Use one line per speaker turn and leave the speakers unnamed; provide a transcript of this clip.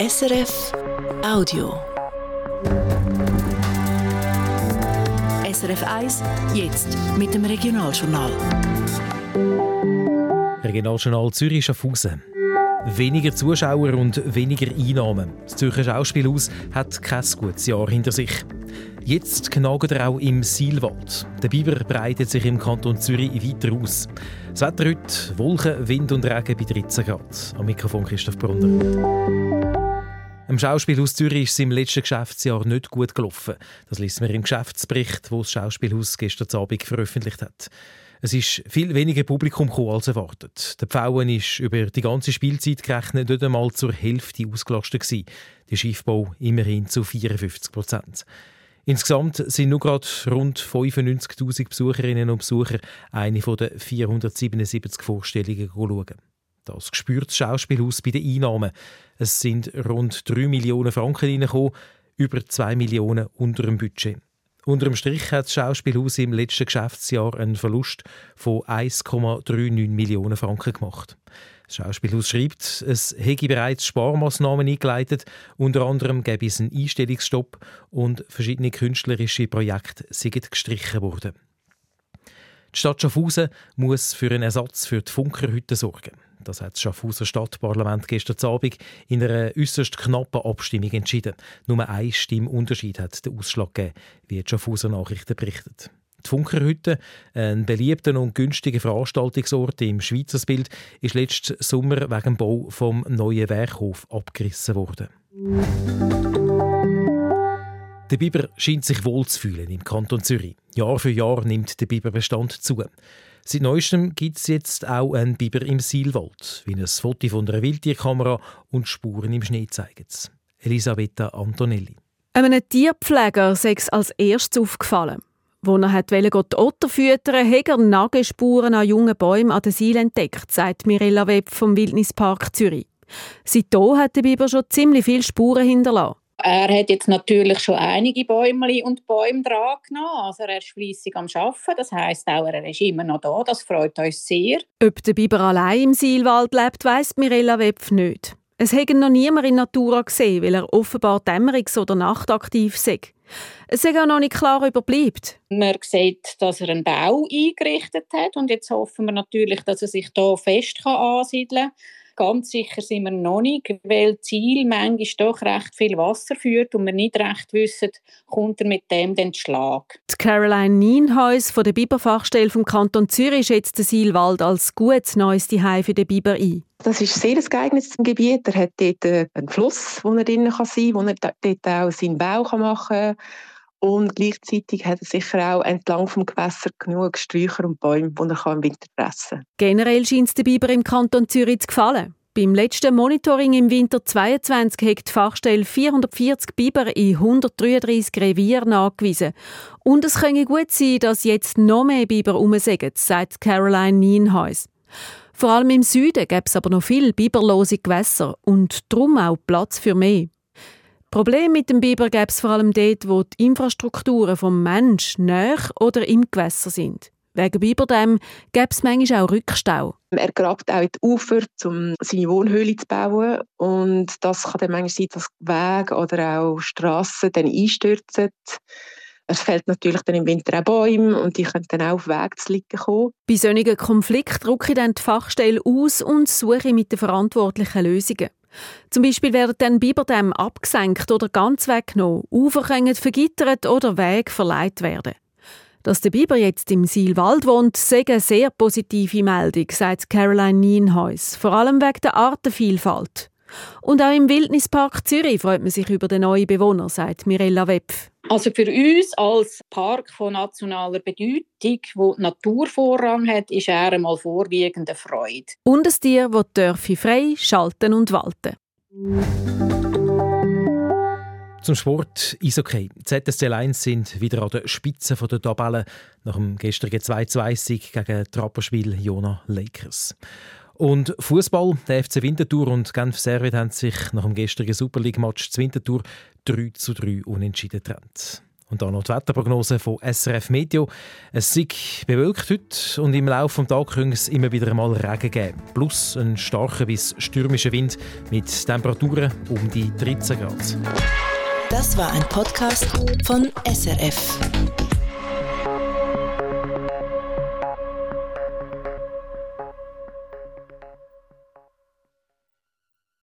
SRF Audio. SRF 1, jetzt mit dem Regionaljournal.
Regionaljournal Zürich Schaffhausen. Weniger Zuschauer und weniger Einnahmen. Das Zürcher Schauspielhaus hat kein gutes Jahr hinter sich. Jetzt knagt er auch im Silwald. Der Biber breitet sich im Kanton Zürich weiter aus. Das Wetter heute Wolken, Wind und Regen bei 13 Grad. Am Mikrofon Christoph Brunner. Im Schauspielhaus Zürich ist es im letzten Geschäftsjahr nicht gut gelaufen. Das liest man im Geschäftsbericht, wo das Schauspielhaus gestern Abend veröffentlicht hat. Es ist viel weniger Publikum gekommen als erwartet. Der Pfauen ist über die ganze Spielzeit gerechnet nicht einmal zur Hälfte ausgelastet gewesen. Der Schiffbau immerhin zu 54 Prozent. Insgesamt sind nur gerade rund 95.000 Besucherinnen und Besucher eine von den 477 Vorstellungen schauen. Das spürt das Schauspielhaus bei den Einnahmen. Es sind rund 3 Millionen Franken reingekommen, über 2 Millionen unter dem Budget. Unter dem Strich hat das Schauspielhaus im letzten Geschäftsjahr einen Verlust von 1,39 Millionen Franken gemacht. Das Schauspielhaus schreibt, es hätte bereits Sparmaßnahmen eingeleitet, unter anderem gäbe es einen Einstellungsstopp und verschiedene künstlerische Projekte sind gestrichen worden. Die Stadt Schaffhausen muss für einen Ersatz für die Funkerhütte sorgen. Das hat das Schaffhauser Stadtparlament gestern Abend in einer äußerst knappen Abstimmung entschieden. Nur ein Stimmunterschied hat den Ausschlag gegeben, wie die Schaffhauser Nachrichten berichtet. Die Funkerhütte, ein beliebter und günstiger Veranstaltungsort im Schweizersbild, ist letzten Sommer wegen dem Bau vom neuen Werkhof abgerissen worden. Der Biber scheint sich wohl zu fühlen im Kanton Zürich. Jahr für Jahr nimmt der Biberbestand zu. Seit neuestem gibt es jetzt auch einen Biber im Silwald, wie ein Foto von einer Wildtierkamera und Spuren im Schnee zeigen. Elisabetta Antonelli.
Einem Tierpfleger sei es als erstes aufgefallen. Wo er hat die Otter füttern hat er Nagelspuren an jungen Bäumen an den Seil entdeckt, sagt Mirella Webb vom Wildnispark Zürich. Seitdem hat der Biber schon ziemlich viele Spuren hinterlassen.
Er hat jetzt natürlich schon einige Bäume und Bäume dran genommen. Also er ist fleissig am Arbeiten. Das heisst auch, er ist immer noch da. Das freut uns sehr.
Ob der Biber allein im Seilwald lebt, weiss Mirella Wepf nicht. Es hätte noch niemand in Natura gesehen, weil er offenbar dämmerungs- oder nachtaktiv sei. Es ist auch noch nicht klar überbleibt.
Man sieht, dass er einen Bau eingerichtet hat und jetzt hoffen wir natürlich, dass er sich hier fest ansiedeln kann Ganz sicher sind wir noch nicht, weil das Ziel manchmal doch recht viel Wasser führt und wir nicht recht wissen, kommt er mit dem den Schlag.
Die Caroline Nienhuis von der Biberfachstelle vom Kanton Zürich schätzt den Seilwald als gutes neues Zuhause für den Biber ein.
Das ist sehr ein geeignetes Gebiet. Er hat dort äh, einen Fluss, wo er drin sein kann, wo er dort auch seinen Bau machen kann. Und gleichzeitig hat er sicher auch entlang vom Gewässer genug Sträucher und Bäume, die er im Winter fressen kann.
Generell scheint es den Biber im Kanton Zürich zu gefallen. Beim letzten Monitoring im Winter 22 hat die Fachstelle 440 Biber in 133 Revieren nachgewiesen. Und es könnte gut sein, dass jetzt noch mehr Biber rumsägen, sagt Caroline Nienhuis. Vor allem im Süden gäbe es aber noch viele biberlose Gewässer und darum auch Platz für mehr. Problem mit dem Biber gäbe es vor allem dort, wo die Infrastrukturen vom Mensch näher oder im Gewässer sind. Wegen Biberdämm gäbe es manchmal auch Rückstau.
Er grabt auch in die Ufer, um seine Wohnhöhle zu bauen. Und das kann dann manchmal sein, dass Wege oder auch Strassen dann einstürzen. Es fällt natürlich dann im Winter auch Bäume und die können dann auch auf Weg zu liegen kommen.
Bei solchen Konflikten drücke ich dann die Fachstelle aus und suche mit den verantwortlichen Lösungen. Zum Beispiel werden dann Biberdämme abgesenkt oder ganz weggenommen, Ufer können vergittert oder Wege verleiht werden. Dass der Biber jetzt im Silwald wohnt, sei eine sehr positive Meldung, sagt Caroline Nienhuis, vor allem wegen der Artenvielfalt. Und auch im Wildnispark Zürich freut man sich über den neuen Bewohner, sagt Mirella Wepf.
Also für uns als Park von nationaler Bedeutung, wo Natur Vorrang hat, ist er einmal vorwiegende Freude.
Und ein Tier, das frei schalten und walten.
Zum Sport Eishockey. Die ZSC Lions sind wieder an der Spitze der Tabelle nach dem gestrigen 2-2-Sieg gegen Trapperspiel Jona Lakers. Und Fußball, der FC Winterthur und Genf Servet haben sich nach dem gestrigen Super League Match zu Winterthur 3 zu 3 unentschieden getrennt. Und dann noch die Wetterprognose von SRF Meteo. Es ist bewölkt heute und im Laufe des Tages könnte es immer wieder einmal Regen geben. Plus ein starker bis stürmischer Wind mit Temperaturen um die 13 Grad.
Das war ein Podcast von SRF.